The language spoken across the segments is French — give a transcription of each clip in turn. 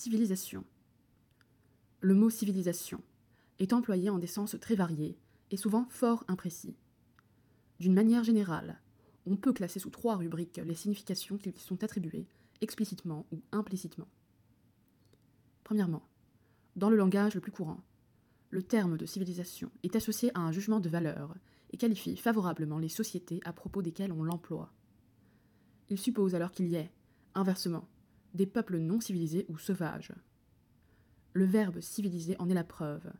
civilisation. Le mot civilisation est employé en des sens très variés et souvent fort imprécis. D'une manière générale, on peut classer sous trois rubriques les significations qui lui sont attribuées, explicitement ou implicitement. Premièrement, dans le langage le plus courant, le terme de civilisation est associé à un jugement de valeur et qualifie favorablement les sociétés à propos desquelles on l'emploie. Il suppose alors qu'il y ait, inversement, des peuples non civilisés ou sauvages. Le verbe civiliser en est la preuve,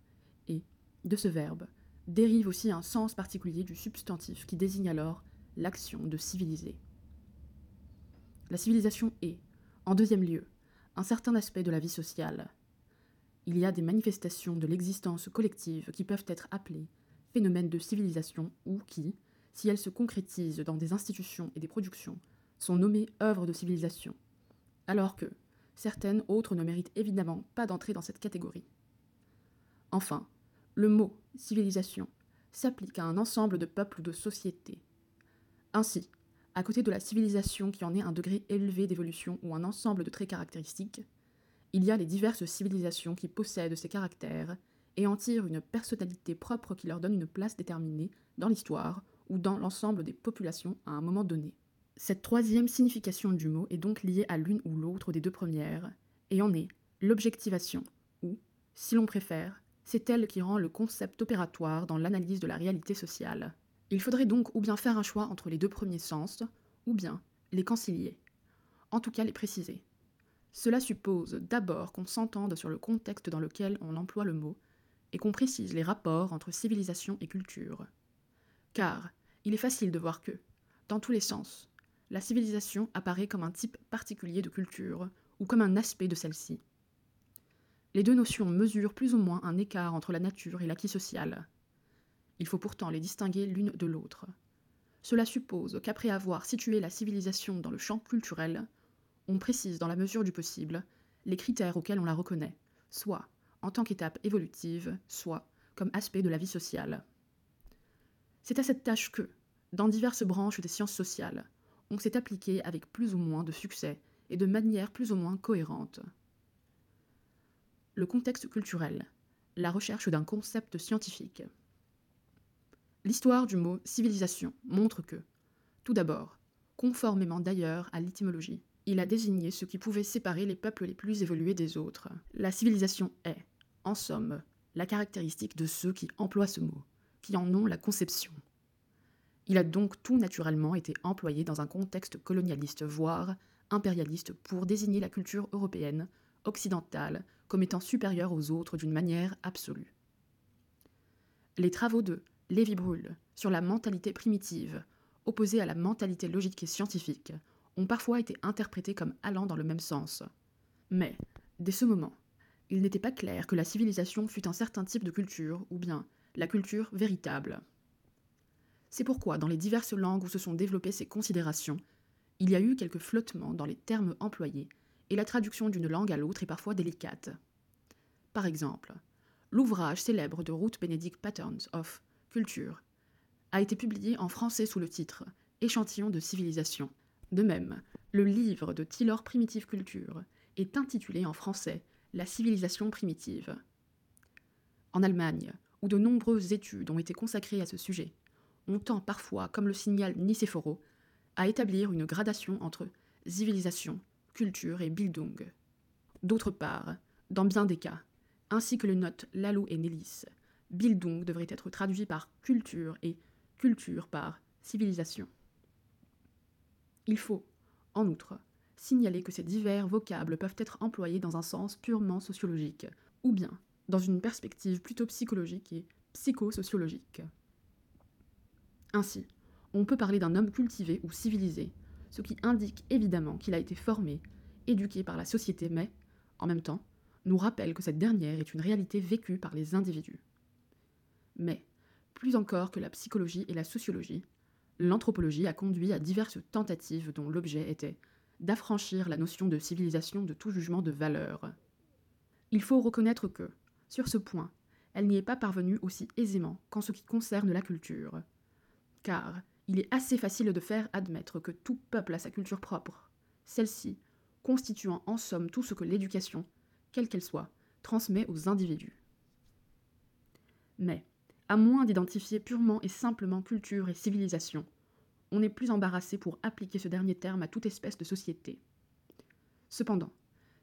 et, de ce verbe, dérive aussi un sens particulier du substantif qui désigne alors l'action de civiliser. La civilisation est, en deuxième lieu, un certain aspect de la vie sociale. Il y a des manifestations de l'existence collective qui peuvent être appelées phénomènes de civilisation ou qui, si elles se concrétisent dans des institutions et des productions, sont nommées œuvres de civilisation, alors que certaines autres ne méritent évidemment pas d'entrer dans cette catégorie. Enfin, le mot civilisation s'applique à un ensemble de peuples ou de sociétés. Ainsi, à côté de la civilisation qui en est un degré élevé d'évolution ou un ensemble de traits caractéristiques, il y a les diverses civilisations qui possèdent ces caractères et en tirent une personnalité propre qui leur donne une place déterminée dans l'histoire ou dans l'ensemble des populations à un moment donné. Cette troisième signification du mot est donc liée à l'une ou l'autre des deux premières, et en est l'objectivation, ou, si l'on préfère, c'est elle qui rend le concept opératoire dans l'analyse de la réalité sociale. Il faudrait donc ou bien faire un choix entre les deux premiers sens, ou bien les concilier, en tout cas les préciser. Cela suppose d'abord qu'on s'entende sur le contexte dans lequel on emploie le mot, et qu'on précise les rapports entre civilisation et culture. Car il est facile de voir que, dans tous les sens, la civilisation apparaît comme un type particulier de culture, ou comme un aspect de celle-ci. Les deux notions mesurent plus ou moins un écart entre la nature et l'acquis social. Il faut pourtant les distinguer l'une de l'autre. Cela suppose qu'après avoir situé la civilisation dans le champ culturel, on précise dans la mesure du possible les critères auxquels on la reconnaît, soit en tant qu'étape évolutive, soit comme aspect de la vie sociale. C'est à cette tâche que, dans diverses branches des sciences sociales, on s'est appliqué avec plus ou moins de succès et de manière plus ou moins cohérente le contexte culturel, la recherche d'un concept scientifique. L'histoire du mot civilisation montre que, tout d'abord, conformément d'ailleurs à l'étymologie, il a désigné ce qui pouvait séparer les peuples les plus évolués des autres. La civilisation est, en somme, la caractéristique de ceux qui emploient ce mot, qui en ont la conception. Il a donc tout naturellement été employé dans un contexte colonialiste, voire impérialiste, pour désigner la culture européenne, occidentale, comme étant supérieure aux autres d'une manière absolue. Les travaux de Lévi Brûle sur la mentalité primitive, opposée à la mentalité logique et scientifique, ont parfois été interprétés comme allant dans le même sens. Mais, dès ce moment, il n'était pas clair que la civilisation fût un certain type de culture, ou bien la culture véritable. C'est pourquoi, dans les diverses langues où se sont développées ces considérations, il y a eu quelques flottements dans les termes employés et la traduction d'une langue à l'autre est parfois délicate. Par exemple, l'ouvrage célèbre de Ruth Benedict Patterns of Culture a été publié en français sous le titre Échantillon de civilisation. De même, le livre de Taylor Primitive Culture est intitulé en français La civilisation primitive. En Allemagne, où de nombreuses études ont été consacrées à ce sujet, on tend parfois, comme le signale Nicéphoro, à établir une gradation entre civilisation culture et Bildung. D'autre part, dans bien des cas, ainsi que le notent Lalou et Nellis, Bildung devrait être traduit par culture et culture par civilisation. Il faut, en outre, signaler que ces divers vocables peuvent être employés dans un sens purement sociologique, ou bien dans une perspective plutôt psychologique et psychosociologique. Ainsi, on peut parler d'un homme cultivé ou civilisé, ce qui indique évidemment qu'il a été formé, éduqué par la société, mais, en même temps, nous rappelle que cette dernière est une réalité vécue par les individus. Mais, plus encore que la psychologie et la sociologie, l'anthropologie a conduit à diverses tentatives dont l'objet était d'affranchir la notion de civilisation de tout jugement de valeur. Il faut reconnaître que, sur ce point, elle n'y est pas parvenue aussi aisément qu'en ce qui concerne la culture. Car il est assez facile de faire admettre que tout peuple a sa culture propre, celle-ci constituant en somme tout ce que l'éducation, quelle qu'elle soit, transmet aux individus. Mais, à moins d'identifier purement et simplement culture et civilisation, on n'est plus embarrassé pour appliquer ce dernier terme à toute espèce de société. Cependant,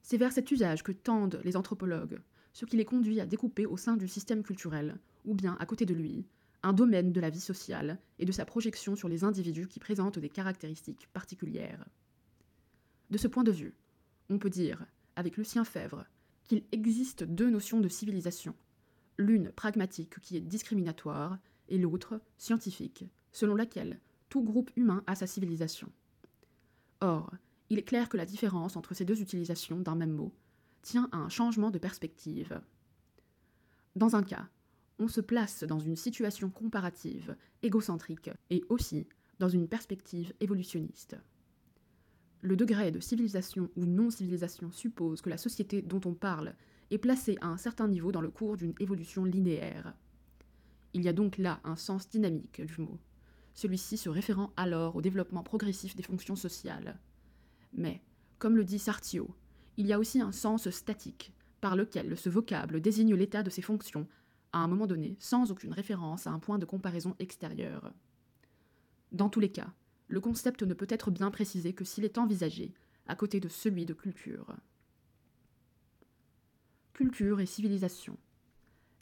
c'est vers cet usage que tendent les anthropologues, ce qui les conduit à découper au sein du système culturel, ou bien à côté de lui, un domaine de la vie sociale et de sa projection sur les individus qui présentent des caractéristiques particulières. De ce point de vue, on peut dire, avec Lucien Fèvre, qu'il existe deux notions de civilisation, l'une pragmatique qui est discriminatoire et l'autre scientifique, selon laquelle tout groupe humain a sa civilisation. Or, il est clair que la différence entre ces deux utilisations d'un même mot tient à un changement de perspective. Dans un cas, on se place dans une situation comparative, égocentrique, et aussi dans une perspective évolutionniste. Le degré de civilisation ou non-civilisation suppose que la société dont on parle est placée à un certain niveau dans le cours d'une évolution linéaire. Il y a donc là un sens dynamique du mot, celui-ci se référant alors au développement progressif des fonctions sociales. Mais, comme le dit Sartio, il y a aussi un sens statique, par lequel ce vocable désigne l'état de ces fonctions à un moment donné, sans aucune référence à un point de comparaison extérieur. Dans tous les cas, le concept ne peut être bien précisé que s'il est envisagé à côté de celui de culture. Culture et civilisation.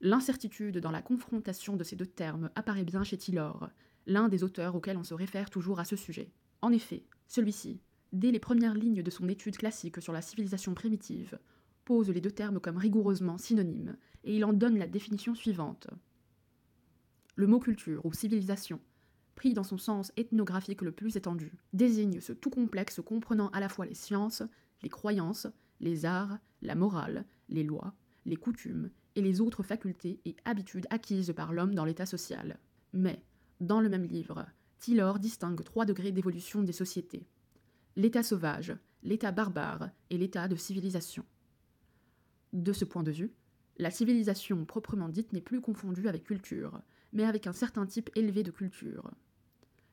L'incertitude dans la confrontation de ces deux termes apparaît bien chez Tylor, l'un des auteurs auxquels on se réfère toujours à ce sujet. En effet, celui-ci, dès les premières lignes de son étude classique sur la civilisation primitive, pose les deux termes comme rigoureusement synonymes, et il en donne la définition suivante. Le mot culture ou civilisation, pris dans son sens ethnographique le plus étendu, désigne ce tout complexe comprenant à la fois les sciences, les croyances, les arts, la morale, les lois, les coutumes et les autres facultés et habitudes acquises par l'homme dans l'état social. Mais, dans le même livre, Tylor distingue trois degrés d'évolution des sociétés l'état sauvage, l'état barbare et l'état de civilisation. De ce point de vue, la civilisation proprement dite n'est plus confondue avec culture, mais avec un certain type élevé de culture.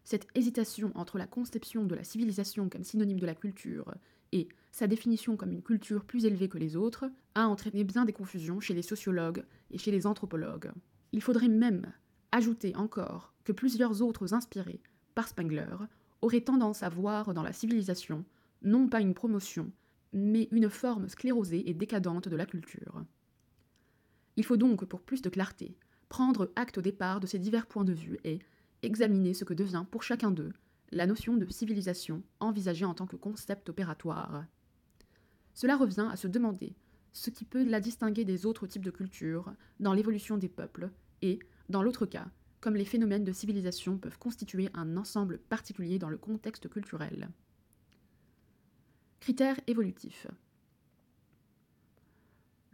Cette hésitation entre la conception de la civilisation comme synonyme de la culture et sa définition comme une culture plus élevée que les autres a entraîné bien des confusions chez les sociologues et chez les anthropologues. Il faudrait même ajouter encore que plusieurs autres inspirés par Spengler auraient tendance à voir dans la civilisation non pas une promotion, mais une forme sclérosée et décadente de la culture. Il faut donc, pour plus de clarté, prendre acte au départ de ces divers points de vue et examiner ce que devient pour chacun d'eux la notion de civilisation envisagée en tant que concept opératoire. Cela revient à se demander ce qui peut la distinguer des autres types de cultures dans l'évolution des peuples et, dans l'autre cas, comme les phénomènes de civilisation peuvent constituer un ensemble particulier dans le contexte culturel. Critères évolutifs.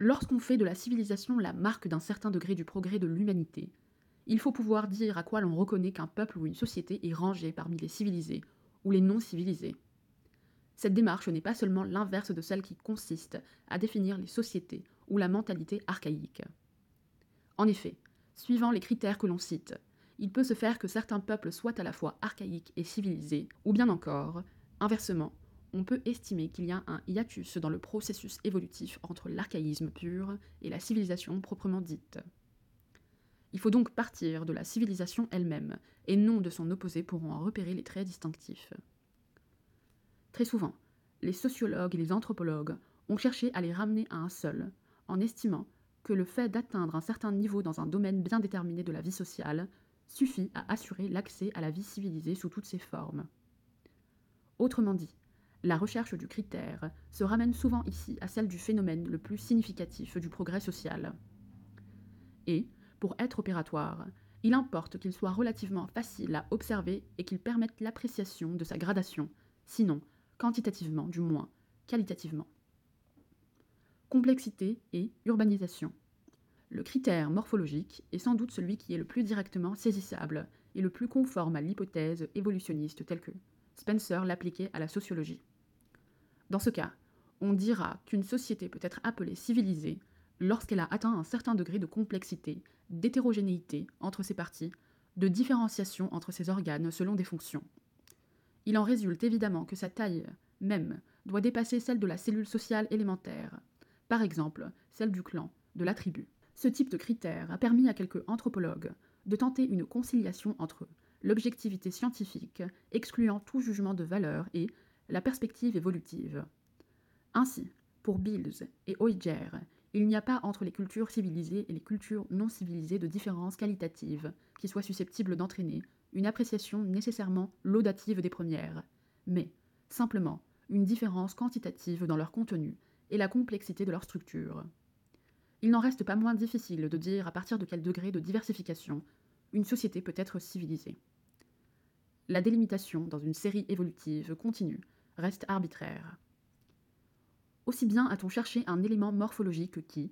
Lorsqu'on fait de la civilisation la marque d'un certain degré du progrès de l'humanité, il faut pouvoir dire à quoi l'on reconnaît qu'un peuple ou une société est rangé parmi les civilisés ou les non civilisés. Cette démarche n'est pas seulement l'inverse de celle qui consiste à définir les sociétés ou la mentalité archaïque. En effet, suivant les critères que l'on cite, il peut se faire que certains peuples soient à la fois archaïques et civilisés, ou bien encore, inversement, on peut estimer qu'il y a un hiatus dans le processus évolutif entre l'archaïsme pur et la civilisation proprement dite. Il faut donc partir de la civilisation elle-même, et non de son opposé pour en repérer les traits distinctifs. Très souvent, les sociologues et les anthropologues ont cherché à les ramener à un seul, en estimant que le fait d'atteindre un certain niveau dans un domaine bien déterminé de la vie sociale suffit à assurer l'accès à la vie civilisée sous toutes ses formes. Autrement dit, la recherche du critère se ramène souvent ici à celle du phénomène le plus significatif du progrès social. Et, pour être opératoire, il importe qu'il soit relativement facile à observer et qu'il permette l'appréciation de sa gradation, sinon, quantitativement du moins, qualitativement. Complexité et urbanisation. Le critère morphologique est sans doute celui qui est le plus directement saisissable et le plus conforme à l'hypothèse évolutionniste telle que Spencer l'appliquait à la sociologie. Dans ce cas, on dira qu'une société peut être appelée civilisée lorsqu'elle a atteint un certain degré de complexité, d'hétérogénéité entre ses parties, de différenciation entre ses organes selon des fonctions. Il en résulte évidemment que sa taille même doit dépasser celle de la cellule sociale élémentaire, par exemple celle du clan, de la tribu. Ce type de critère a permis à quelques anthropologues de tenter une conciliation entre l'objectivité scientifique, excluant tout jugement de valeur, et la perspective évolutive. Ainsi, pour Bills et Oiger, il n'y a pas entre les cultures civilisées et les cultures non civilisées de différences qualitatives qui soient susceptibles d'entraîner une appréciation nécessairement laudative des premières, mais simplement une différence quantitative dans leur contenu et la complexité de leur structure. Il n'en reste pas moins difficile de dire à partir de quel degré de diversification une société peut être civilisée. La délimitation dans une série évolutive continue reste arbitraire. Aussi bien a-t-on cherché un élément morphologique qui,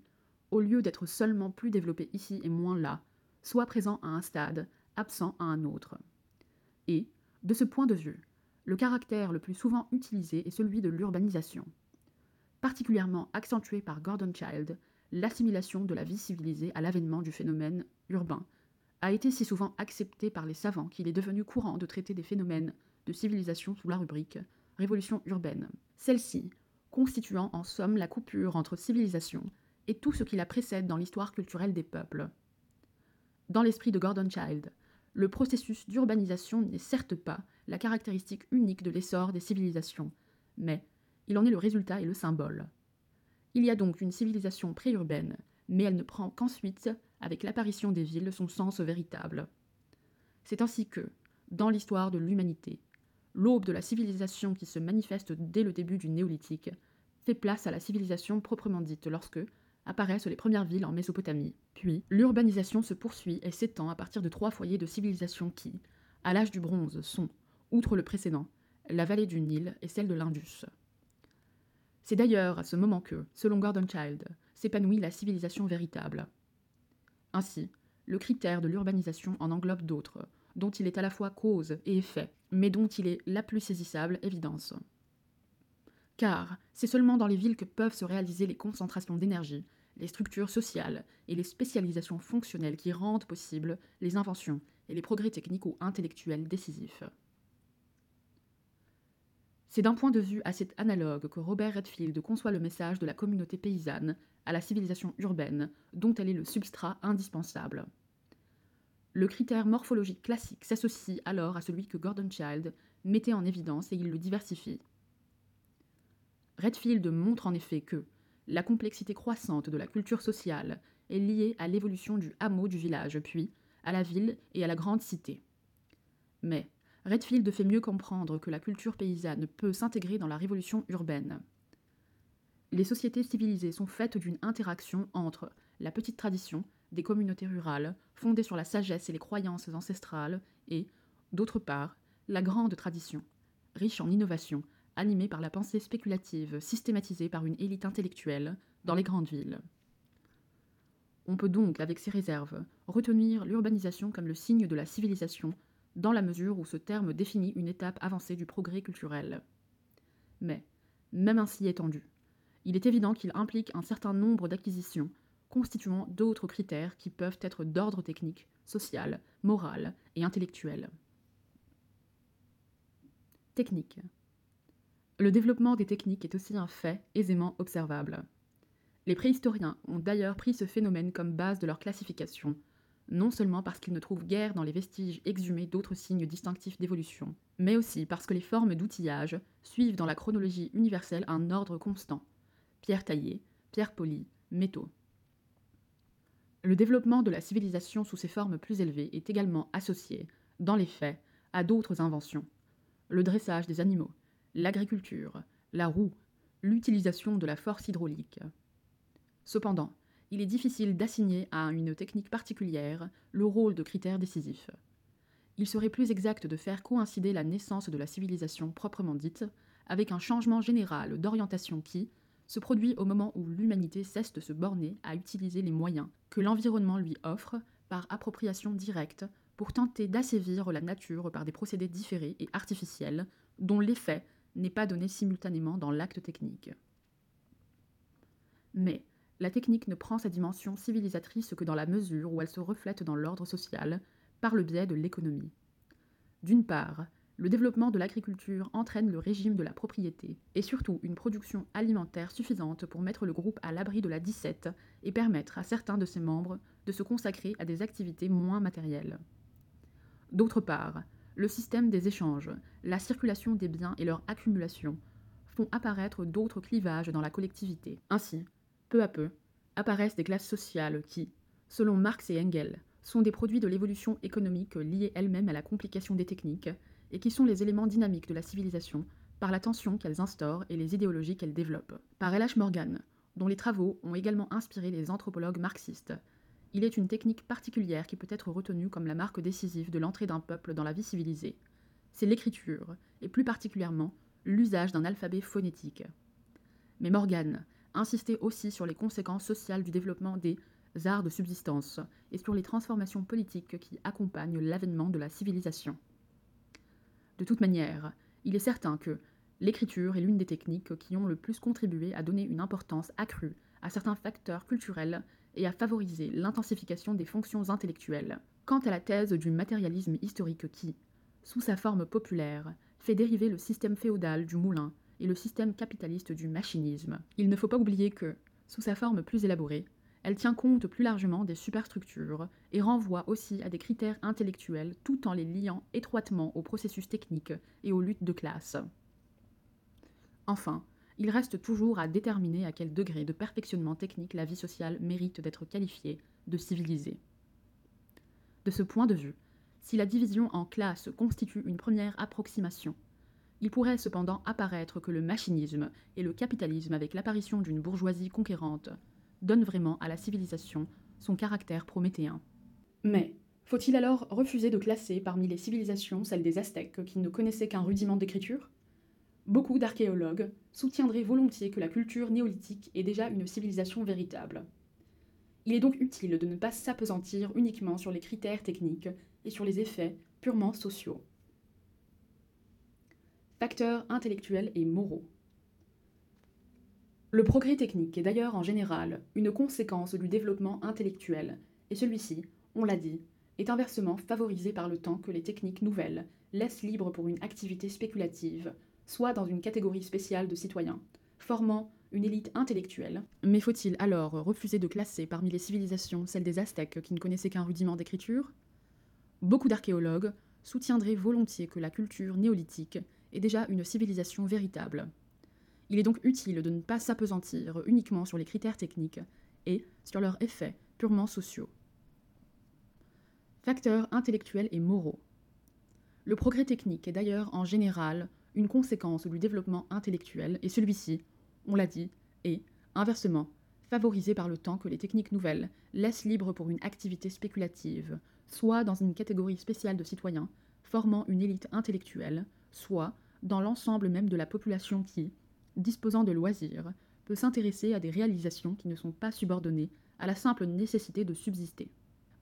au lieu d'être seulement plus développé ici et moins là, soit présent à un stade, absent à un autre. Et, de ce point de vue, le caractère le plus souvent utilisé est celui de l'urbanisation. Particulièrement accentué par Gordon Child, l'assimilation de la vie civilisée à l'avènement du phénomène urbain a été si souvent accepté par les savants qu'il est devenu courant de traiter des phénomènes de civilisation sous la rubrique révolution urbaine. Celle-ci constituant en somme la coupure entre civilisation et tout ce qui la précède dans l'histoire culturelle des peuples. Dans l'esprit de Gordon Child, le processus d'urbanisation n'est certes pas la caractéristique unique de l'essor des civilisations, mais il en est le résultat et le symbole. Il y a donc une civilisation préurbaine, mais elle ne prend qu'ensuite, avec l'apparition des villes, son sens véritable. C'est ainsi que, dans l'histoire de l'humanité, l'aube de la civilisation qui se manifeste dès le début du néolithique fait place à la civilisation proprement dite lorsque apparaissent les premières villes en Mésopotamie. Puis, l'urbanisation se poursuit et s'étend à partir de trois foyers de civilisation qui, à l'âge du bronze, sont, outre le précédent, la vallée du Nil et celle de l'Indus. C'est d'ailleurs à ce moment que, selon Gordon Child, s'épanouit la civilisation véritable. Ainsi, le critère de l'urbanisation en englobe d'autres, dont il est à la fois cause et effet, mais dont il est la plus saisissable évidence. Car c'est seulement dans les villes que peuvent se réaliser les concentrations d'énergie, les structures sociales et les spécialisations fonctionnelles qui rendent possibles les inventions et les progrès techniques ou intellectuels décisifs. C'est d'un point de vue assez analogue que Robert Redfield conçoit le message de la communauté paysanne à la civilisation urbaine, dont elle est le substrat indispensable. Le critère morphologique classique s'associe alors à celui que Gordon Child mettait en évidence et il le diversifie. Redfield montre en effet que la complexité croissante de la culture sociale est liée à l'évolution du hameau du village, puis à la ville et à la grande cité. Mais Redfield fait mieux comprendre que la culture paysanne peut s'intégrer dans la révolution urbaine. Les sociétés civilisées sont faites d'une interaction entre la petite tradition des communautés rurales, fondées sur la sagesse et les croyances ancestrales, et, d'autre part, la grande tradition, riche en innovations, animée par la pensée spéculative systématisée par une élite intellectuelle dans les grandes villes. On peut donc, avec ces réserves, retenir l'urbanisation comme le signe de la civilisation, dans la mesure où ce terme définit une étape avancée du progrès culturel. Mais, même ainsi étendu, il est évident qu'il implique un certain nombre d'acquisitions constituant d'autres critères qui peuvent être d'ordre technique, social, moral et intellectuel. Technique. Le développement des techniques est aussi un fait aisément observable. Les préhistoriens ont d'ailleurs pris ce phénomène comme base de leur classification, non seulement parce qu'ils ne trouvent guère dans les vestiges exhumés d'autres signes distinctifs d'évolution, mais aussi parce que les formes d'outillage suivent dans la chronologie universelle un ordre constant pierre taillée, pierre polie, métaux. Le développement de la civilisation sous ses formes plus élevées est également associé, dans les faits, à d'autres inventions. Le dressage des animaux, l'agriculture, la roue, l'utilisation de la force hydraulique. Cependant, il est difficile d'assigner à une technique particulière le rôle de critère décisif. Il serait plus exact de faire coïncider la naissance de la civilisation proprement dite avec un changement général d'orientation qui, se produit au moment où l'humanité cesse de se borner à utiliser les moyens que l'environnement lui offre par appropriation directe pour tenter d'assévir la nature par des procédés différés et artificiels dont l'effet n'est pas donné simultanément dans l'acte technique. Mais la technique ne prend sa dimension civilisatrice que dans la mesure où elle se reflète dans l'ordre social par le biais de l'économie. D'une part, le développement de l'agriculture entraîne le régime de la propriété et surtout une production alimentaire suffisante pour mettre le groupe à l'abri de la dissette et permettre à certains de ses membres de se consacrer à des activités moins matérielles. D'autre part, le système des échanges, la circulation des biens et leur accumulation font apparaître d'autres clivages dans la collectivité. Ainsi, peu à peu, apparaissent des classes sociales qui, selon Marx et Engels, sont des produits de l'évolution économique liée elle-même à la complication des techniques et qui sont les éléments dynamiques de la civilisation par la tension qu'elles instaurent et les idéologies qu'elles développent. Par L.H. Morgan, dont les travaux ont également inspiré les anthropologues marxistes, il est une technique particulière qui peut être retenue comme la marque décisive de l'entrée d'un peuple dans la vie civilisée. C'est l'écriture, et plus particulièrement l'usage d'un alphabet phonétique. Mais Morgan insistait aussi sur les conséquences sociales du développement des arts de subsistance et sur les transformations politiques qui accompagnent l'avènement de la civilisation. De toute manière, il est certain que l'écriture est l'une des techniques qui ont le plus contribué à donner une importance accrue à certains facteurs culturels et à favoriser l'intensification des fonctions intellectuelles. Quant à la thèse du matérialisme historique qui, sous sa forme populaire, fait dériver le système féodal du moulin et le système capitaliste du machinisme, il ne faut pas oublier que, sous sa forme plus élaborée, elle tient compte plus largement des superstructures et renvoie aussi à des critères intellectuels tout en les liant étroitement au processus technique et aux luttes de classe. Enfin, il reste toujours à déterminer à quel degré de perfectionnement technique la vie sociale mérite d'être qualifiée de civilisée. De ce point de vue, si la division en classes constitue une première approximation, il pourrait cependant apparaître que le machinisme et le capitalisme avec l'apparition d'une bourgeoisie conquérante donne vraiment à la civilisation son caractère prométhéen. Mais faut-il alors refuser de classer parmi les civilisations celle des Aztèques qui ne connaissaient qu'un rudiment d'écriture? Beaucoup d'archéologues soutiendraient volontiers que la culture néolithique est déjà une civilisation véritable. Il est donc utile de ne pas s'apesantir uniquement sur les critères techniques et sur les effets purement sociaux. Facteurs intellectuels et moraux. Le progrès technique est d'ailleurs en général une conséquence du développement intellectuel, et celui-ci, on l'a dit, est inversement favorisé par le temps que les techniques nouvelles laissent libre pour une activité spéculative, soit dans une catégorie spéciale de citoyens, formant une élite intellectuelle. Mais faut-il alors refuser de classer parmi les civilisations celle des Aztèques qui ne connaissaient qu'un rudiment d'écriture? Beaucoup d'archéologues soutiendraient volontiers que la culture néolithique est déjà une civilisation véritable, il est donc utile de ne pas s'apesantir uniquement sur les critères techniques et sur leurs effets purement sociaux. Facteurs intellectuels et moraux. Le progrès technique est d'ailleurs en général une conséquence du développement intellectuel et celui-ci, on l'a dit, est, inversement, favorisé par le temps que les techniques nouvelles laissent libre pour une activité spéculative, soit dans une catégorie spéciale de citoyens, formant une élite intellectuelle, soit dans l'ensemble même de la population qui, disposant de loisirs, peut s'intéresser à des réalisations qui ne sont pas subordonnées à la simple nécessité de subsister.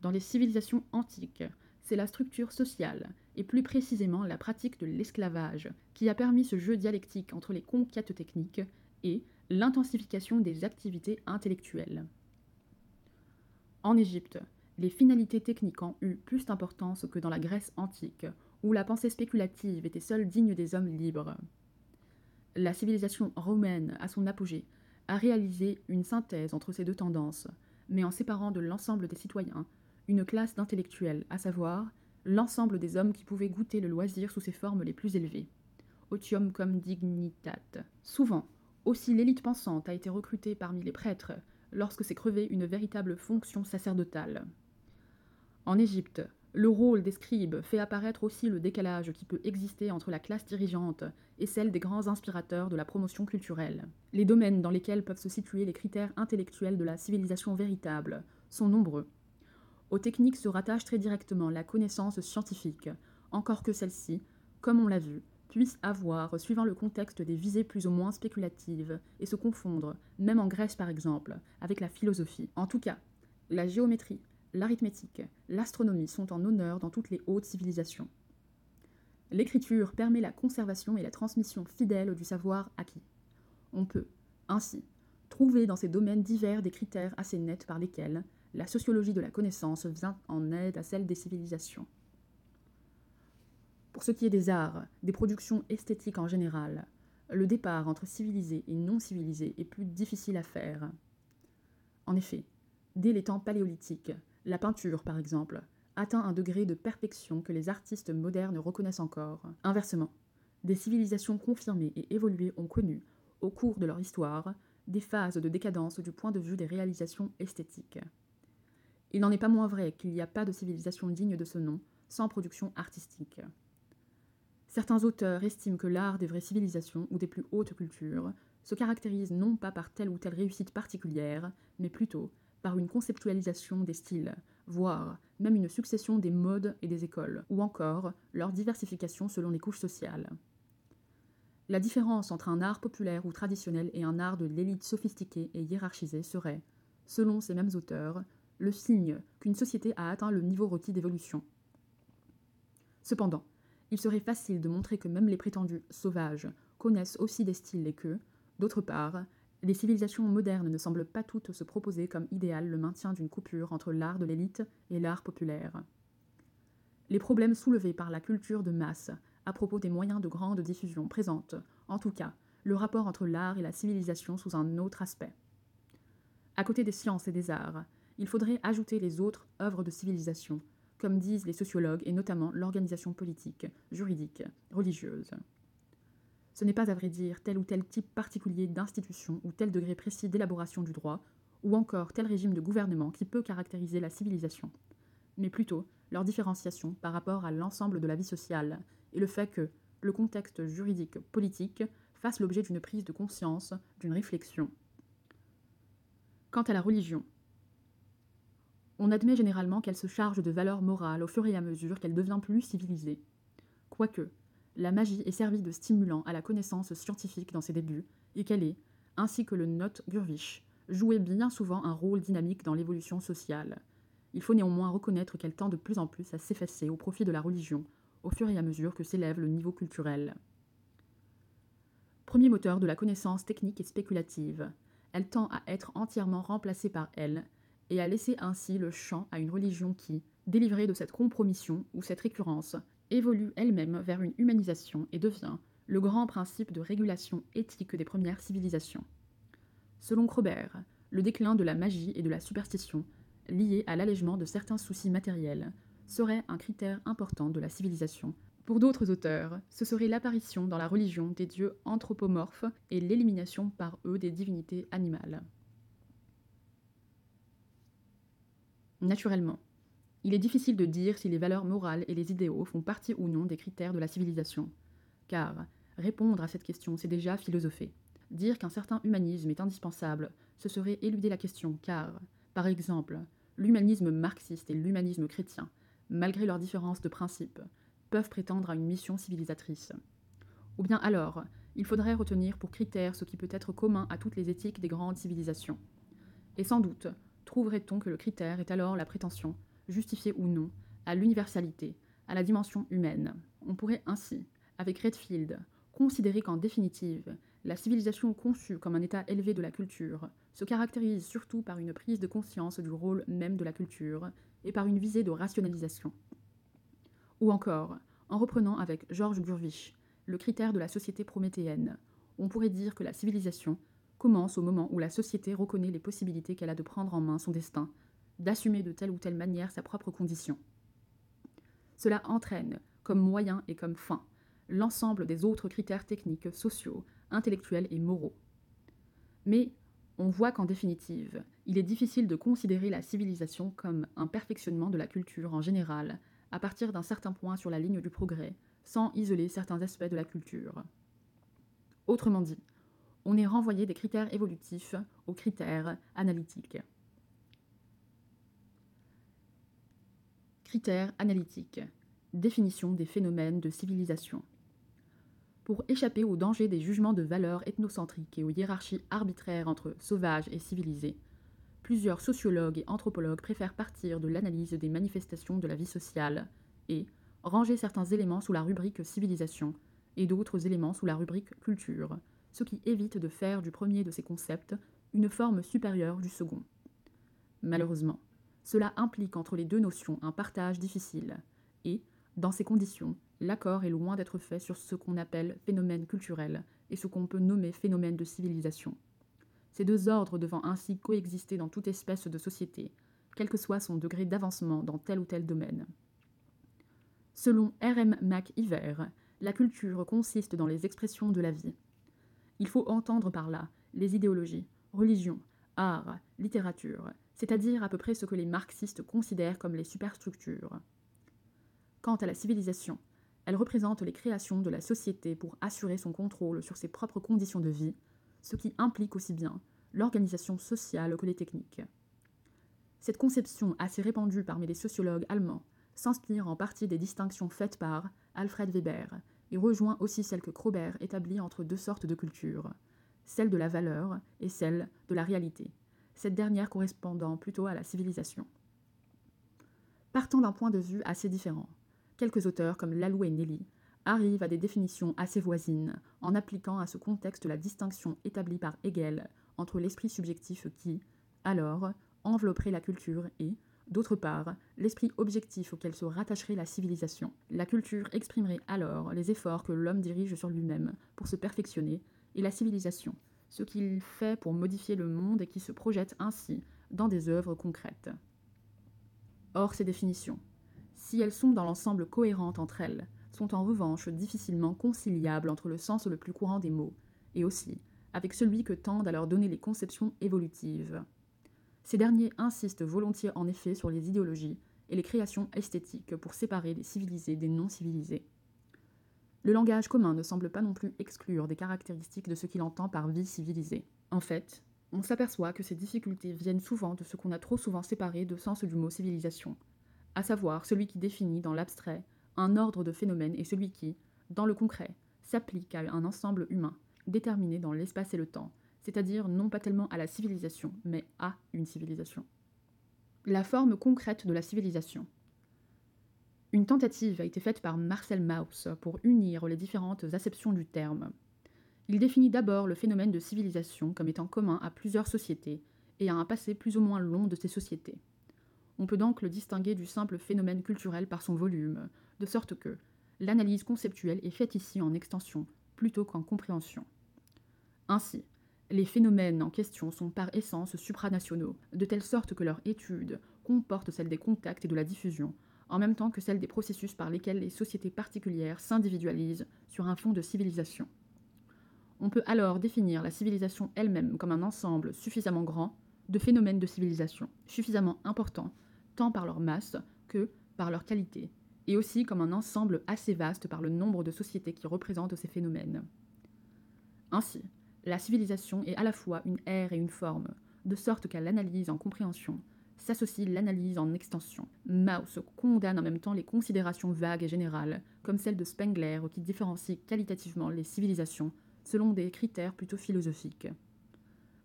Dans les civilisations antiques, c'est la structure sociale, et plus précisément la pratique de l'esclavage, qui a permis ce jeu dialectique entre les conquêtes techniques et l'intensification des activités intellectuelles. En Égypte, les finalités techniques ont eu plus d'importance que dans la Grèce antique, où la pensée spéculative était seule digne des hommes libres la civilisation romaine, à son apogée, a réalisé une synthèse entre ces deux tendances, mais en séparant de l'ensemble des citoyens une classe d'intellectuels, à savoir l'ensemble des hommes qui pouvaient goûter le loisir sous ses formes les plus élevées. Otium cum dignitat. Souvent, aussi l'élite pensante a été recrutée parmi les prêtres lorsque s'est crevée une véritable fonction sacerdotale. En Égypte, le rôle des scribes fait apparaître aussi le décalage qui peut exister entre la classe dirigeante et celle des grands inspirateurs de la promotion culturelle. Les domaines dans lesquels peuvent se situer les critères intellectuels de la civilisation véritable sont nombreux. Aux techniques se rattache très directement la connaissance scientifique, encore que celle-ci, comme on l'a vu, puisse avoir, suivant le contexte, des visées plus ou moins spéculatives et se confondre, même en Grèce par exemple, avec la philosophie. En tout cas, la géométrie, l'arithmétique, l'astronomie sont en honneur dans toutes les hautes civilisations. L'écriture permet la conservation et la transmission fidèle du savoir acquis. On peut, ainsi, trouver dans ces domaines divers des critères assez nets par lesquels la sociologie de la connaissance vient en aide à celle des civilisations. Pour ce qui est des arts, des productions esthétiques en général, le départ entre civilisé et non civilisé est plus difficile à faire. En effet, dès les temps paléolithiques, la peinture, par exemple, atteint un degré de perfection que les artistes modernes reconnaissent encore. Inversement, des civilisations confirmées et évoluées ont connu, au cours de leur histoire, des phases de décadence du point de vue des réalisations esthétiques. Il n'en est pas moins vrai qu'il n'y a pas de civilisation digne de ce nom sans production artistique. Certains auteurs estiment que l'art des vraies civilisations ou des plus hautes cultures se caractérise non pas par telle ou telle réussite particulière, mais plutôt par une conceptualisation des styles, voire même une succession des modes et des écoles, ou encore leur diversification selon les couches sociales. La différence entre un art populaire ou traditionnel et un art de l'élite sophistiquée et hiérarchisée serait, selon ces mêmes auteurs, le signe qu'une société a atteint le niveau requis d'évolution. Cependant, il serait facile de montrer que même les prétendus sauvages connaissent aussi des styles et que, d'autre part, les civilisations modernes ne semblent pas toutes se proposer comme idéal le maintien d'une coupure entre l'art de l'élite et l'art populaire. Les problèmes soulevés par la culture de masse à propos des moyens de grande diffusion présentent, en tout cas, le rapport entre l'art et la civilisation sous un autre aspect. À côté des sciences et des arts, il faudrait ajouter les autres œuvres de civilisation, comme disent les sociologues et notamment l'organisation politique, juridique, religieuse. Ce n'est pas à vrai dire tel ou tel type particulier d'institution ou tel degré précis d'élaboration du droit, ou encore tel régime de gouvernement qui peut caractériser la civilisation, mais plutôt leur différenciation par rapport à l'ensemble de la vie sociale et le fait que le contexte juridique politique fasse l'objet d'une prise de conscience, d'une réflexion. Quant à la religion, on admet généralement qu'elle se charge de valeurs morales au fur et à mesure qu'elle devient plus civilisée. Quoique, la magie est servie de stimulant à la connaissance scientifique dans ses débuts, et qu'elle est, ainsi que le note Gurvich, jouait bien souvent un rôle dynamique dans l'évolution sociale. Il faut néanmoins reconnaître qu'elle tend de plus en plus à s'effacer au profit de la religion, au fur et à mesure que s'élève le niveau culturel. Premier moteur de la connaissance technique et spéculative, elle tend à être entièrement remplacée par elle, et à laisser ainsi le champ à une religion qui, délivrée de cette compromission ou cette récurrence, évolue elle-même vers une humanisation et devient le grand principe de régulation éthique des premières civilisations. Selon Krobert, le déclin de la magie et de la superstition, lié à l'allègement de certains soucis matériels, serait un critère important de la civilisation. Pour d'autres auteurs, ce serait l'apparition dans la religion des dieux anthropomorphes et l'élimination par eux des divinités animales. Naturellement, il est difficile de dire si les valeurs morales et les idéaux font partie ou non des critères de la civilisation, car répondre à cette question, c'est déjà philosopher. Dire qu'un certain humanisme est indispensable, ce serait éluder la question, car, par exemple, l'humanisme marxiste et l'humanisme chrétien, malgré leurs différences de principe, peuvent prétendre à une mission civilisatrice. Ou bien alors, il faudrait retenir pour critère ce qui peut être commun à toutes les éthiques des grandes civilisations. Et sans doute, trouverait-on que le critère est alors la prétention justifié ou non, à l'universalité, à la dimension humaine. On pourrait ainsi, avec Redfield, considérer qu'en définitive, la civilisation conçue comme un état élevé de la culture se caractérise surtout par une prise de conscience du rôle même de la culture et par une visée de rationalisation. Ou encore, en reprenant avec Georges Burvich le critère de la société prométhéenne, on pourrait dire que la civilisation commence au moment où la société reconnaît les possibilités qu'elle a de prendre en main son destin d'assumer de telle ou telle manière sa propre condition. Cela entraîne, comme moyen et comme fin, l'ensemble des autres critères techniques, sociaux, intellectuels et moraux. Mais on voit qu'en définitive, il est difficile de considérer la civilisation comme un perfectionnement de la culture en général, à partir d'un certain point sur la ligne du progrès, sans isoler certains aspects de la culture. Autrement dit, on est renvoyé des critères évolutifs aux critères analytiques. Critères analytiques. Définition des phénomènes de civilisation. Pour échapper au danger des jugements de valeur ethnocentriques et aux hiérarchies arbitraires entre sauvages et civilisés, plusieurs sociologues et anthropologues préfèrent partir de l'analyse des manifestations de la vie sociale et ranger certains éléments sous la rubrique civilisation et d'autres éléments sous la rubrique culture, ce qui évite de faire du premier de ces concepts une forme supérieure du second. Malheureusement, cela implique entre les deux notions un partage difficile et, Dans ces conditions, l'accord est loin d'être fait sur ce qu'on appelle phénomène culturel et ce qu'on peut nommer phénomène de civilisation. Ces deux ordres devant ainsi coexister dans toute espèce de société, quel que soit son degré d'avancement dans tel ou tel domaine. Selon R.M. McIver, la culture consiste dans les expressions de la vie. Il faut entendre par là les idéologies, religions, art, littérature, c'est-à-dire à peu près ce que les marxistes considèrent comme les superstructures. Quant à la civilisation, elle représente les créations de la société pour assurer son contrôle sur ses propres conditions de vie, ce qui implique aussi bien l'organisation sociale que les techniques. Cette conception assez répandue parmi les sociologues allemands s'inspire en partie des distinctions faites par Alfred Weber et rejoint aussi celle que Krobert établit entre deux sortes de cultures, celle de la valeur et celle de la réalité, cette dernière correspondant plutôt à la civilisation. Partant d'un point de vue assez différent, quelques auteurs comme Lalou et Nelly arrivent à des définitions assez voisines en appliquant à ce contexte la distinction établie par Hegel entre l'esprit subjectif qui, alors, envelopperait la culture et, D'autre part, l'esprit objectif auquel se rattacherait la civilisation. La culture exprimerait alors les efforts que l'homme dirige sur lui-même pour se perfectionner, et la civilisation, ce qu'il fait pour modifier le monde et qui se projette ainsi dans des œuvres concrètes. Or, ces définitions, si elles sont dans l'ensemble cohérentes entre elles, sont en revanche difficilement conciliables entre le sens le plus courant des mots, et aussi avec celui que tendent à leur donner les conceptions évolutives. Ces derniers insistent volontiers en effet sur les idéologies et les créations esthétiques pour séparer les civilisés des non-civilisés. Le langage commun ne semble pas non plus exclure des caractéristiques de ce qu'il entend par vie civilisée. En fait, on s'aperçoit que ces difficultés viennent souvent de ce qu'on a trop souvent séparé de sens du mot civilisation, à savoir celui qui définit dans l'abstrait un ordre de phénomènes et celui qui, dans le concret, s'applique à un ensemble humain, déterminé dans l'espace et le temps, c'est-à-dire non pas tellement à la civilisation, mais à une civilisation. La forme concrète de la civilisation. Une tentative a été faite par Marcel Mauss pour unir les différentes acceptions du terme. Il définit d'abord le phénomène de civilisation comme étant commun à plusieurs sociétés et à un passé plus ou moins long de ces sociétés. On peut donc le distinguer du simple phénomène culturel par son volume, de sorte que l'analyse conceptuelle est faite ici en extension plutôt qu'en compréhension. Ainsi, les phénomènes en question sont par essence supranationaux, de telle sorte que leur étude comporte celle des contacts et de la diffusion, en même temps que celle des processus par lesquels les sociétés particulières s'individualisent sur un fond de civilisation. On peut alors définir la civilisation elle-même comme un ensemble suffisamment grand de phénomènes de civilisation, suffisamment importants, tant par leur masse que par leur qualité, et aussi comme un ensemble assez vaste par le nombre de sociétés qui représentent ces phénomènes. Ainsi, la civilisation est à la fois une ère et une forme, de sorte qu'à l'analyse en compréhension s'associe l'analyse en extension. Mauss condamne en même temps les considérations vagues et générales, comme celle de Spengler qui différencie qualitativement les civilisations selon des critères plutôt philosophiques.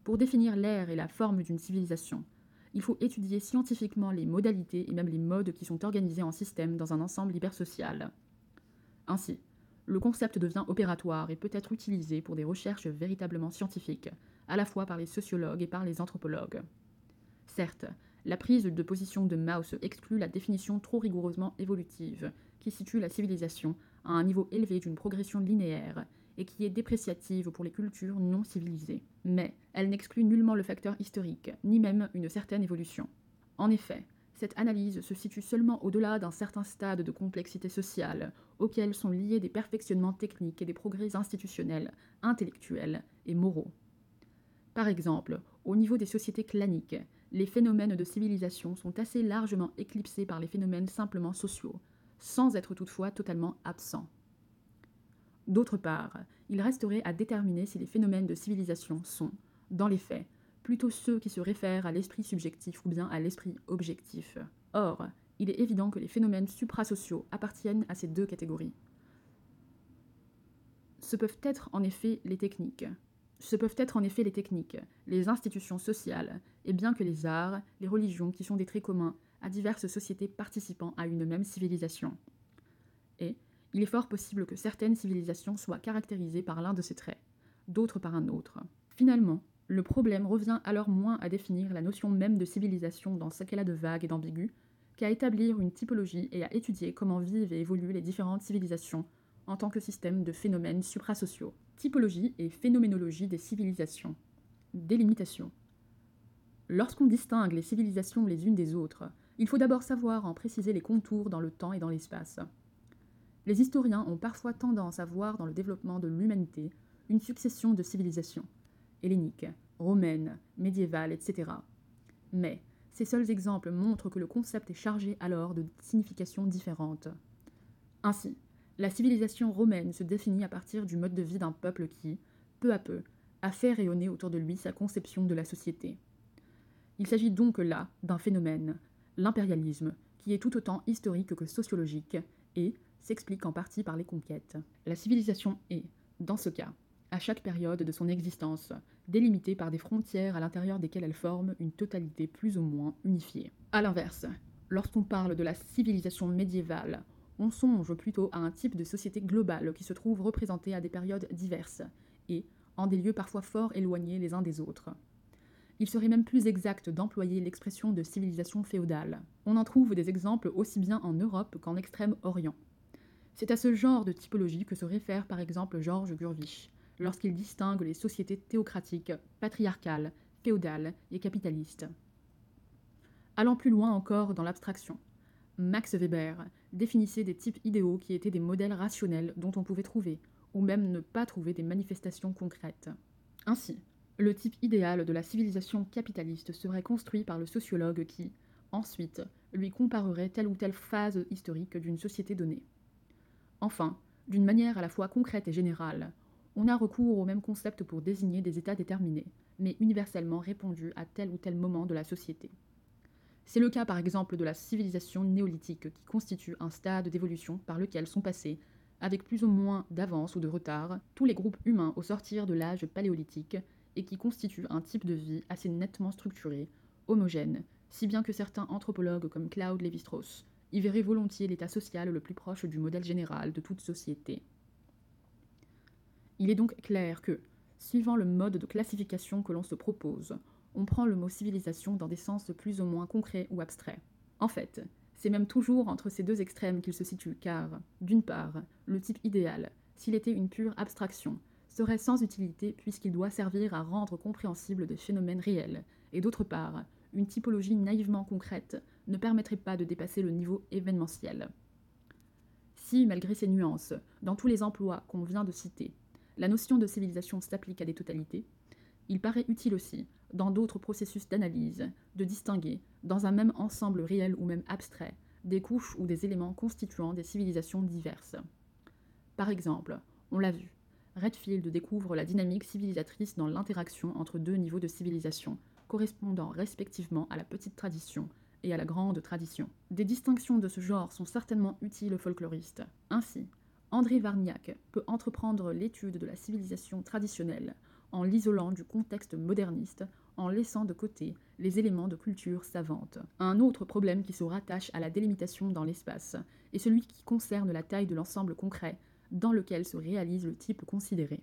Pour définir l'ère et la forme d'une civilisation, il faut étudier scientifiquement les modalités et même les modes qui sont organisés en système dans un ensemble hypersocial. Ainsi, le concept devient opératoire et peut être utilisé pour des recherches véritablement scientifiques, à la fois par les sociologues et par les anthropologues. Certes, la prise de position de Mauss exclut la définition trop rigoureusement évolutive, qui situe la civilisation à un niveau élevé d'une progression linéaire et qui est dépréciative pour les cultures non civilisées. Mais elle n'exclut nullement le facteur historique, ni même une certaine évolution. En effet, cette analyse se situe seulement au-delà d'un certain stade de complexité sociale, auquel sont liés des perfectionnements techniques et des progrès institutionnels, intellectuels et moraux. Par exemple, au niveau des sociétés claniques, les phénomènes de civilisation sont assez largement éclipsés par les phénomènes simplement sociaux, sans être toutefois totalement absents. D'autre part, il resterait à déterminer si les phénomènes de civilisation sont, dans les faits, plutôt ceux qui se réfèrent à l'esprit subjectif ou bien à l'esprit objectif. Or, il est évident que les phénomènes suprasociaux appartiennent à ces deux catégories. Ce peuvent être en effet les techniques. Ce peuvent être en effet les techniques, les institutions sociales, et bien que les arts, les religions qui sont des traits communs à diverses sociétés participant à une même civilisation. Et il est fort possible que certaines civilisations soient caractérisées par l'un de ces traits, d'autres par un autre. Finalement, le problème revient alors moins à définir la notion même de civilisation dans ce qu'elle a de vague et d'ambigu, qu'à établir une typologie et à étudier comment vivent et évoluent les différentes civilisations en tant que système de phénomènes suprasociaux. Typologie et phénoménologie des civilisations. Délimitation. Lorsqu'on distingue les civilisations les unes des autres, il faut d'abord savoir en préciser les contours dans le temps et dans l'espace. Les historiens ont parfois tendance à voir dans le développement de l'humanité une succession de civilisations, helléniques, romaines, médiévales, etc. Mais ces seuls exemples montrent que le concept est chargé alors de significations différentes. Ainsi, la civilisation romaine se définit à partir du mode de vie d'un peuple qui, peu à peu, a fait rayonner autour de lui sa conception de la société. Il s'agit donc là d'un phénomène, l'impérialisme, qui est tout autant historique que sociologique, et s'explique en partie par les conquêtes. La civilisation est, dans ce cas, à chaque période de son existence, délimitée par des frontières à l'intérieur desquelles elle forme une totalité plus ou moins unifiée. A l'inverse, lorsqu'on parle de la civilisation médiévale, on songe plutôt à un type de société globale qui se trouve représentée à des périodes diverses, et en des lieux parfois fort éloignés les uns des autres. Il serait même plus exact d'employer l'expression de civilisation féodale. On en trouve des exemples aussi bien en Europe qu'en Extrême-Orient. C'est à ce genre de typologie que se réfère par exemple Georges Gurvich, lorsqu'il distingue les sociétés théocratiques, patriarcales, féodales et capitalistes. Allant plus loin encore dans l'abstraction, Max Weber définissait des types idéaux qui étaient des modèles rationnels dont on pouvait trouver, ou même ne pas trouver des manifestations concrètes. Ainsi, le type idéal de la civilisation capitaliste serait construit par le sociologue qui, ensuite, lui comparerait telle ou telle phase historique d'une société donnée. Enfin, d'une manière à la fois concrète et générale, on a recours au même concept pour désigner des états déterminés, mais universellement répondus à tel ou tel moment de la société. C'est le cas par exemple de la civilisation néolithique qui constitue un stade d'évolution par lequel sont passés, avec plus ou moins d'avance ou de retard, tous les groupes humains au sortir de l'âge paléolithique et qui constitue un type de vie assez nettement structuré, homogène, si bien que certains anthropologues comme Claude Lévi-Strauss y verraient volontiers l'état social le plus proche du modèle général de toute société. Il est donc clair que, suivant le mode de classification que l'on se propose, on prend le mot civilisation dans des sens plus ou moins concrets ou abstraits. En fait, c'est même toujours entre ces deux extrêmes qu'il se situe, car, d'une part, le type idéal, s'il était une pure abstraction, serait sans utilité puisqu'il doit servir à rendre compréhensibles des phénomènes réels, et d'autre part, une typologie naïvement concrète ne permettrait pas de dépasser le niveau événementiel. Si, malgré ces nuances, dans tous les emplois qu'on vient de citer, la notion de civilisation s'applique à des totalités, il paraît utile aussi, dans d'autres processus d'analyse, de distinguer, dans un même ensemble réel ou même abstrait, des couches ou des éléments constituant des civilisations diverses. Par exemple, on l'a vu, Redfield découvre la dynamique civilisatrice dans l'interaction entre deux niveaux de civilisation, correspondant respectivement à la petite tradition et à la grande tradition. Des distinctions de ce genre sont certainement utiles aux folkloristes. Ainsi, André Varniac peut entreprendre l'étude de la civilisation traditionnelle en l'isolant du contexte moderniste, en laissant de côté les éléments de culture savante. Un autre problème qui se rattache à la délimitation dans l'espace est celui qui concerne la taille de l'ensemble concret dans lequel se réalise le type considéré.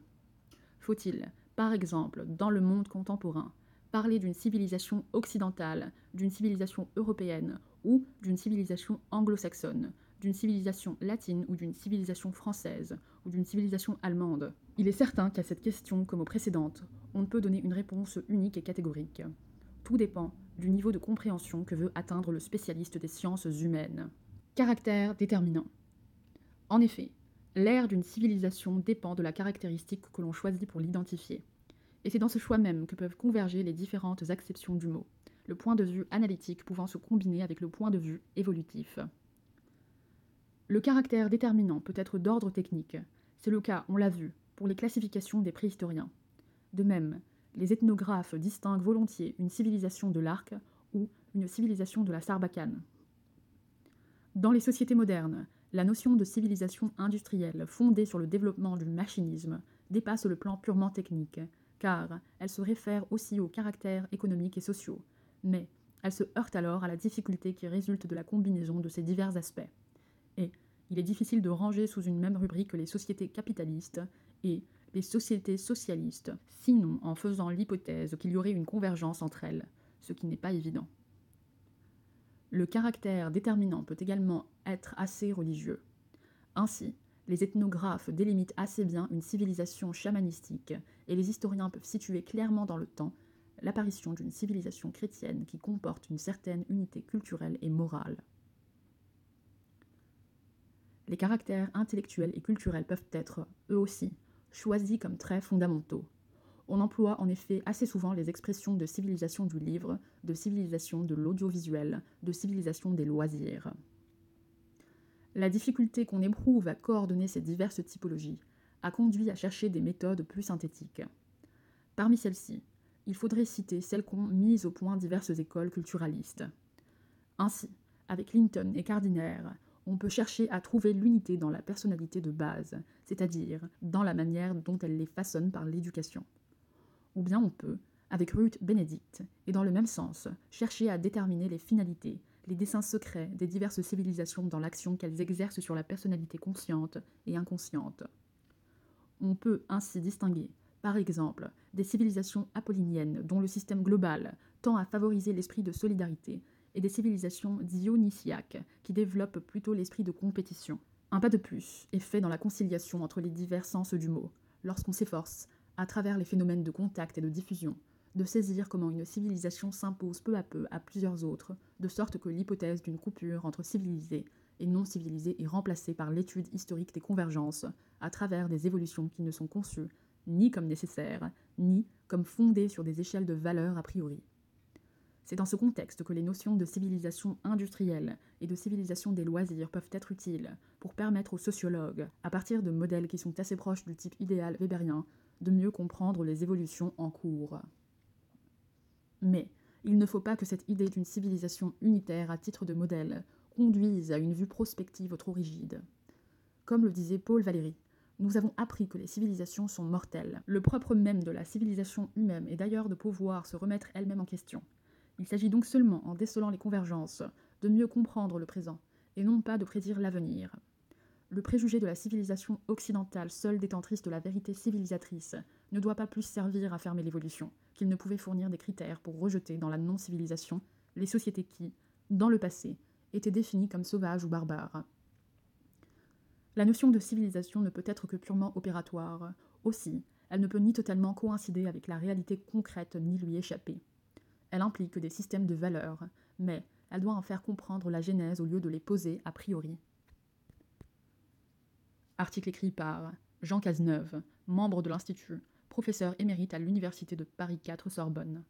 Faut-il, par exemple, dans le monde contemporain, parler d'une civilisation occidentale, d'une civilisation européenne ou d'une civilisation anglo-saxonne, d'une civilisation latine ou d'une civilisation française ou d'une civilisation allemande Il est certain qu'à cette question, comme aux précédentes, on ne peut donner une réponse unique et catégorique. Tout dépend du niveau de compréhension que veut atteindre le spécialiste des sciences humaines. Caractère déterminant. En effet, l'ère d'une civilisation dépend de la caractéristique que l'on choisit pour l'identifier. Et c'est dans ce choix même que peuvent converger les différentes acceptions du mot, le point de vue analytique pouvant se combiner avec le point de vue évolutif. Le caractère déterminant peut être d'ordre technique. C'est le cas, on l'a vu, pour les classifications des préhistoriens. De même, les ethnographes distinguent volontiers une civilisation de l'arc ou une civilisation de la sarbacane. Dans les sociétés modernes, la notion de civilisation industrielle fondée sur le développement du machinisme dépasse le plan purement technique, car elle se réfère aussi aux caractères économiques et sociaux, mais elle se heurte alors à la difficulté qui résulte de la combinaison de ces divers aspects il est difficile de ranger sous une même rubrique les sociétés capitalistes et les sociétés socialistes, sinon en faisant l'hypothèse qu'il y aurait une convergence entre elles, ce qui n'est pas évident. Le caractère déterminant peut également être assez religieux. Ainsi, les ethnographes délimitent assez bien une civilisation chamanistique et les historiens peuvent situer clairement dans le temps l'apparition d'une civilisation chrétienne qui comporte une certaine unité culturelle et morale. Les caractères intellectuels et culturels peuvent être, eux aussi, choisis comme traits fondamentaux. On emploie en effet assez souvent les expressions de civilisation du livre, de civilisation de l'audiovisuel, de civilisation des loisirs. La difficulté qu'on éprouve à coordonner ces diverses typologies a conduit à chercher des méthodes plus synthétiques. Parmi celles-ci, il faudrait citer celles qu'ont mises au point diverses écoles culturalistes. Ainsi, avec Linton et Cardiner, on peut chercher à trouver l'unité dans la personnalité de base, c'est-à-dire dans la manière dont elle les façonne par l'éducation. Ou bien on peut, avec Ruth Benedict, et dans le même sens, chercher à déterminer les finalités, les dessins secrets des diverses civilisations dans l'action qu'elles exercent sur la personnalité consciente et inconsciente. On peut ainsi distinguer, par exemple, des civilisations apolliniennes dont le système global tend à favoriser l'esprit de solidarité et des civilisations dionysiaques qui développent plutôt l'esprit de compétition. Un pas de plus est fait dans la conciliation entre les divers sens du mot, lorsqu'on s'efforce, à travers les phénomènes de contact et de diffusion, de saisir comment une civilisation s'impose peu à peu à plusieurs autres, de sorte que l'hypothèse d'une coupure entre civilisés et non civilisés est remplacée par l'étude historique des convergences, à travers des évolutions qui ne sont conçues ni comme nécessaires, ni comme fondées sur des échelles de valeurs a priori. C'est dans ce contexte que les notions de civilisation industrielle et de civilisation des loisirs peuvent être utiles pour permettre aux sociologues, à partir de modèles qui sont assez proches du type idéal weberien, de mieux comprendre les évolutions en cours. Mais il ne faut pas que cette idée d'une civilisation unitaire à titre de modèle conduise à une vue prospective trop rigide. Comme le disait Paul Valéry, nous avons appris que les civilisations sont mortelles. Le propre même de la civilisation humaine est d'ailleurs de pouvoir se remettre elle-même en question. Il s'agit donc seulement, en décelant les convergences, de mieux comprendre le présent, et non pas de prédire l'avenir. Le préjugé de la civilisation occidentale, seule détentrice de la vérité civilisatrice, ne doit pas plus servir à fermer l'évolution qu'il ne pouvait fournir des critères pour rejeter dans la non-civilisation les sociétés qui, dans le passé, étaient définies comme sauvages ou barbares. La notion de civilisation ne peut être que purement opératoire. Aussi, elle ne peut ni totalement coïncider avec la réalité concrète ni lui échapper. Elle implique des systèmes de valeurs, mais elle doit en faire comprendre la genèse au lieu de les poser a priori. Article écrit par Jean Cazeneuve, membre de l'Institut, professeur émérite à l'Université de Paris 4 Sorbonne.